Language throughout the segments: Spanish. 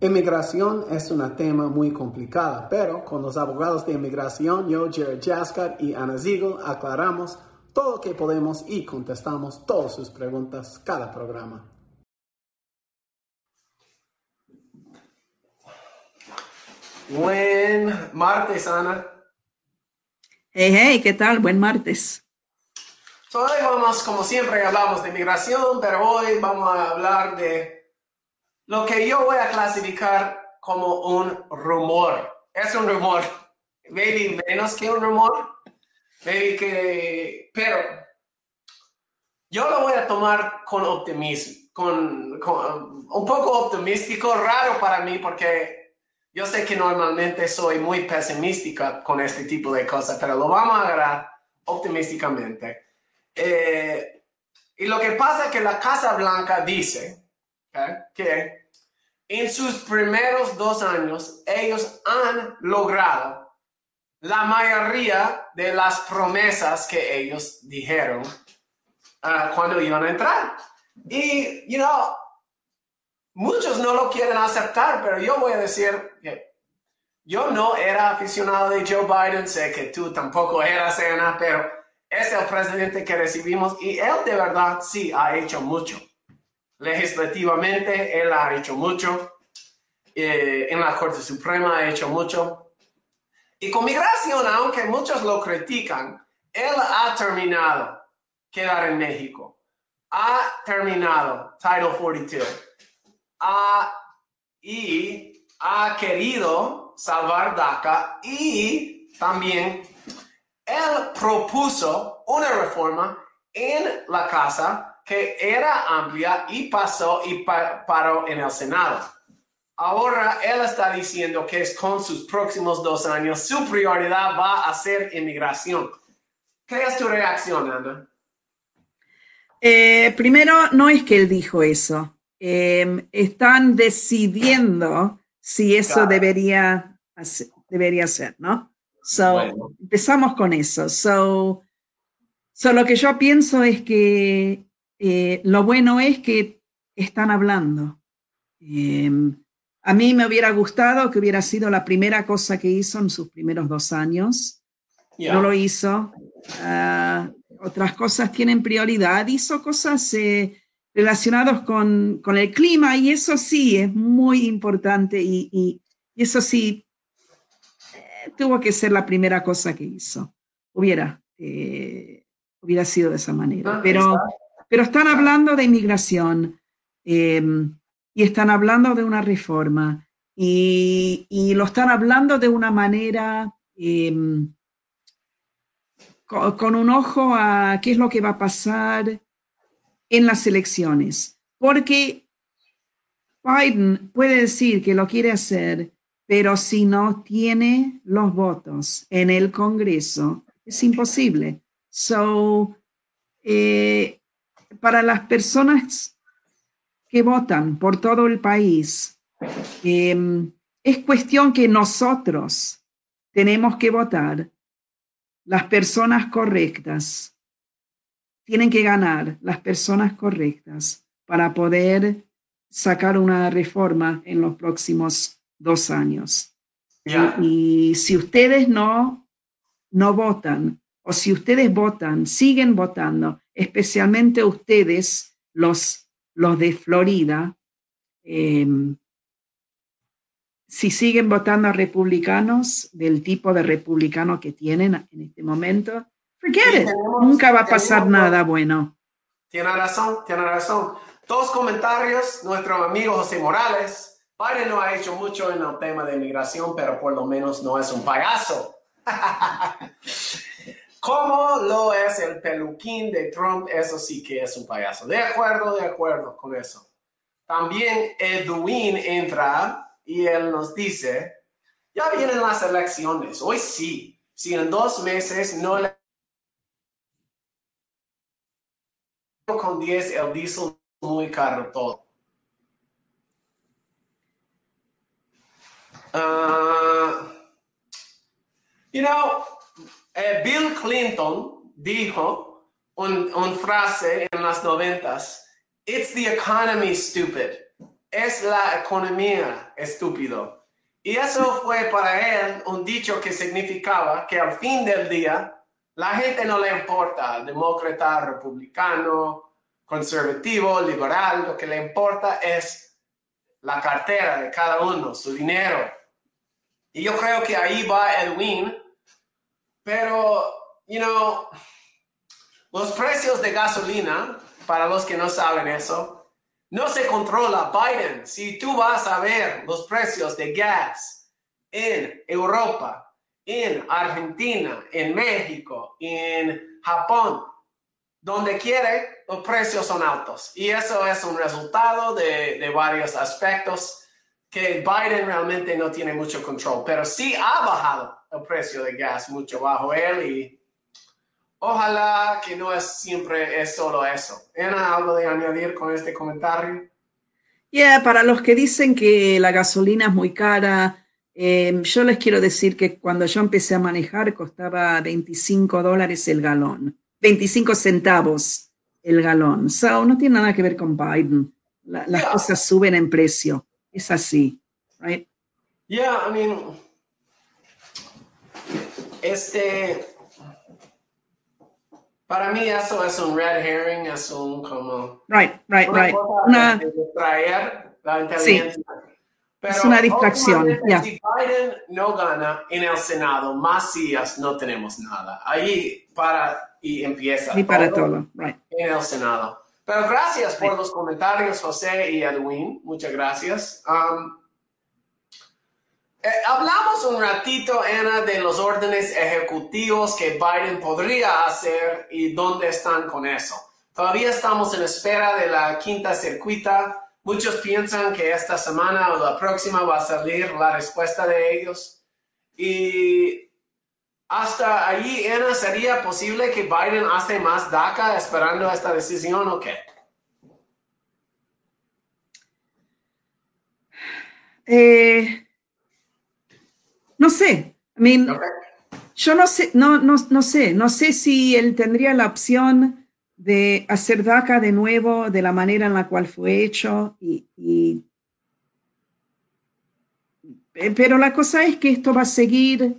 Inmigración es un tema muy complicado, pero con los abogados de inmigración, yo, Jared Jaskar y Ana Ziegel, aclaramos todo lo que podemos y contestamos todas sus preguntas cada programa. Buen martes, Ana. Hey, hey, ¿qué tal? Buen martes. hoy vamos, como siempre, hablamos de inmigración, pero hoy vamos a hablar de lo que yo voy a clasificar como un rumor. Es un rumor. Maybe menos que un rumor. Que... Pero yo lo voy a tomar con optimismo. Con, un poco optimístico, raro para mí porque yo sé que normalmente soy muy pesimística con este tipo de cosas, pero lo vamos a agarrar optimísticamente. Eh, y lo que pasa es que la Casa Blanca dice que en sus primeros dos años ellos han logrado la mayoría de las promesas que ellos dijeron ah, cuando iban a entrar. Y, you know, muchos no lo quieren aceptar, pero yo voy a decir que yo no era aficionado de Joe Biden, sé que tú tampoco eras, Ana, pero es el presidente que recibimos y él de verdad sí ha hecho mucho legislativamente, él ha hecho mucho, eh, en la Corte Suprema ha hecho mucho. Y con migración, aunque muchos lo critican, él ha terminado quedar en México. Ha terminado Title 42. y ha querido salvar DACA y también él propuso una reforma en la casa que era amplia y pasó y paró en el Senado. Ahora él está diciendo que es con sus próximos dos años su prioridad va a ser inmigración. ¿Qué es tu reacción, Ana? Eh, primero, no es que él dijo eso. Em, están decidiendo si eso debería, debería ser, ¿no? So, empezamos con eso. So, so, lo que yo pienso es que eh, lo bueno es que están hablando. Em, a mí me hubiera gustado que hubiera sido la primera cosa que hizo en sus primeros dos años. No lo hizo. Ah, otras cosas tienen prioridad. Hizo cosas eh, relacionadas con, el clima y eso sí es muy importante y, eso sí eh, tuvo que ser la primera cosa que hizo. Hubiera, hubiera sido de esa manera. Ah, Pero pero están hablando de inmigración em, y están hablando de una reforma y, lo están hablando de una manera em, con, un ojo a qué es lo que va a pasar en las elecciones. Porque Biden puede decir que lo quiere hacer, pero si no tiene los votos en el Congreso, es imposible. So, eh, para las personas que votan por todo el país, em, es cuestión que nosotros tenemos que votar las personas correctas. Tienen que ganar las personas correctas para poder sacar una reforma en los próximos dos años. Y, si ustedes no, no votan, o si ustedes votan, siguen votando, especialmente ustedes, los, los de Florida, em, si siguen votando a republicanos del tipo de republicano que tienen en este momento, forget it. Nunca va a pasar nada bueno. Tiene razón, tiene razón. Dos comentarios. Nuestro amigo José Morales. Biden no ha hecho mucho en el tema de inmigración, pero por lo menos no es un payaso. ¿Cómo lo es el peluquín de Trump? Eso sí que es un payaso. De acuerdo, de acuerdo con eso. También Edwin entra y él nos dice, ya vienen las elecciones, hoy sí, si en dos meses no le... Con 10 el diesel muy caro todo. Uh, you know, eh, Bill Clinton dijo una un frase en las noventas, It's the economy, stupid. es la economía, estúpido. Y eso fue para él un dicho que significaba que al fin del día la gente no le importa, demócrata, republicano, conservativo, liberal, lo que le importa es la cartera de cada uno, su dinero. Y yo creo que ahí va Edwin, pero, you know, los precios de gasolina, para los que no saben eso, no se controla Biden. Si tú vas a ver los precios de gas en Europa, en Argentina, en México, en Japón, donde quiere, los precios son altos. Y eso es un resultado de, de, varios aspectos que Biden realmente no tiene mucho control, pero sí ha bajado el precio de gas mucho bajo él y ojalá que no es siempre es solo eso. ¿Era algo de añadir con este comentario? Yeah, para los que dicen que la gasolina es muy cara, eh, yo les quiero decir que cuando yo empecé a manejar costaba 25 dólares el galón, 25 centavos el galón. So, no tiene nada que ver con Biden. La, las Yeah. cosas suben en precio. Es así, right? Yeah, I mean, este, para mí eso es un red herring, es un como Right, right, una right. Una, de distraer la inteligencia. Pero Es una distracción, ya. Si Biden no gana en el Senado, más días no tenemos nada. Ahí para y empieza y para todo, right. en el Senado. Pero gracias por los comentarios, José y Edwin. Muchas gracias. Um, eh, hablamos un ratito, Ana, de los órdenes ejecutivos que Biden podría hacer y dónde están con eso. Todavía estamos en espera de la quinta circuita. Muchos piensan que esta semana o la próxima va a salir la respuesta de ellos. Y hasta allí, Ana, ¿sería posible que Biden hace más DACA esperando esta decisión o qué? Eh, no sé. I mean. Yo no sé, no, no, no sé, no sé si él tendría la opción de hacer DACA de nuevo de la manera en la cual fue hecho y, y- eh, pero la cosa es que esto va a seguir,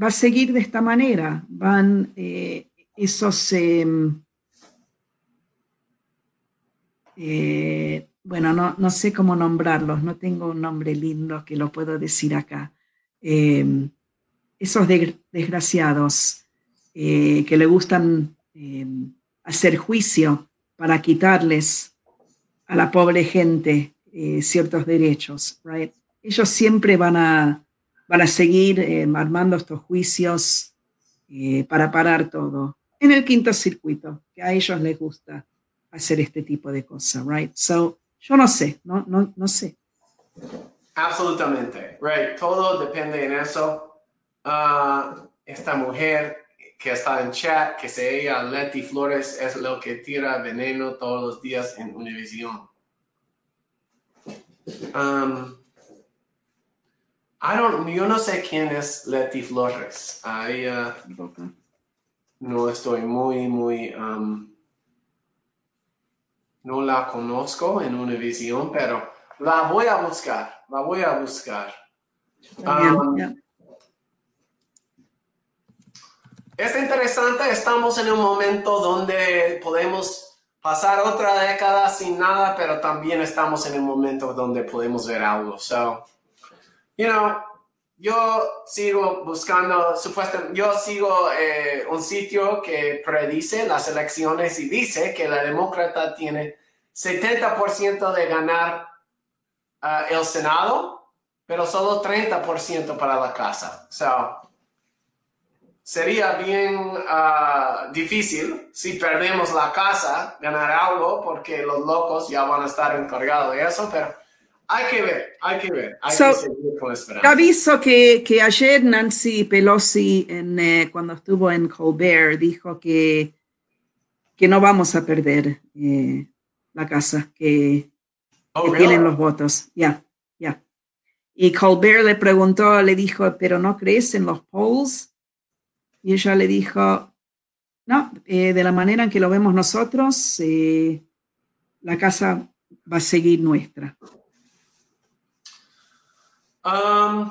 va a seguir de esta manera. Van eh, esos, em, eh, bueno, no, no sé cómo nombrarlos, no tengo un nombre lindo que lo puedo decir acá. Em, esos de- desgraciados eh, que le gustan eh, hacer juicio para quitarles a la pobre gente eh, ciertos derechos, right? Ellos siempre van a, van a seguir eh, armando estos juicios eh, para parar todo en el quinto circuito, que a ellos les gusta hacer este tipo de cosas, right? So, yo no sé, no, no, no sé. Absolutamente, right. Todo depende en eso. Ah, esta mujer que está en chat, que se ella Leti Flores, es lo que tira veneno todos los días en Univision. Um, I don't, yo no sé quién es Leti Flores. Ahí ah, no estoy muy, muy, um, no la conozco en Univision, pero la voy a buscar, la voy a buscar. Um, ya. Es interesante, estamos en un momento donde podemos pasar otra década sin nada, pero también estamos en un momento donde podemos ver algo. So, you know, yo sigo buscando, supuestamente, yo sigo eh, un sitio que predice las elecciones y dice que la demócrata tiene 70% de ganar ah, el Senado, pero solo 30% para la casa. So, sería bien ah, difícil si perdemos la casa ganar algo porque los locos ya van a estar encargados de eso, pero hay que ver, hay que ver, hay So, que seguir con esperanza. aviso que, que ayer Nancy Pelosi, en, eh, cuando estuvo en Colbert, dijo que, que no vamos a perder eh, la casa, que, Oh, que really? tienen los votos. Ya, ya. Y Colbert le preguntó, le dijo, ¿pero no crees en los polls? Y ella le dijo, no, eh, de la manera en que lo vemos nosotros, eh, la casa va a seguir nuestra. Um,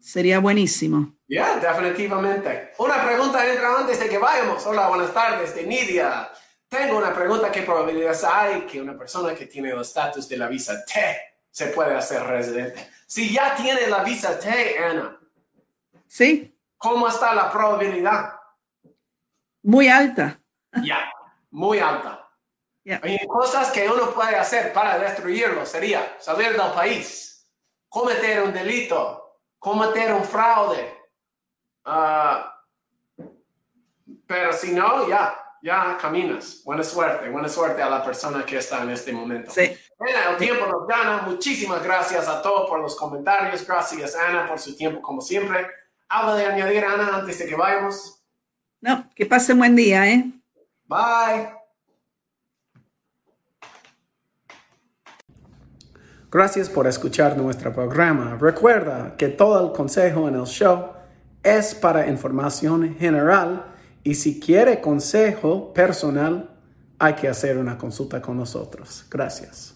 Sería buenísimo. yeah, definitivamente. Una pregunta entra antes de que vayamos. Hola, buenas tardes, de Nidia. Tengo una pregunta. ¿Qué probabilidades hay que una persona que tiene el estatus de la visa T se puede hacer residente? Si ya tiene la visa T, Ana, ¿Sí? ¿cómo está la probabilidad? Muy alta. Ya, muy alta. Ya. Hay cosas que uno puede hacer para destruirlo. Sería salir del país, cometer un delito, cometer un fraude. Ah, pero si no, ya, ya caminas. Buena suerte, buena suerte a la persona que está en este momento. Sí. Ana, el tiempo nos gana. Muchísimas gracias a todos por los comentarios. Gracias, Ana, por su tiempo, como siempre. Algo de añadir, Ana, antes de que vayamos. No, que pase buen día, ¿eh? Bye. Gracias por escuchar nuestro programa. Recuerda que todo el consejo en el show es para información general y si quiere consejo personal hay que hacer una consulta con nosotros. Gracias.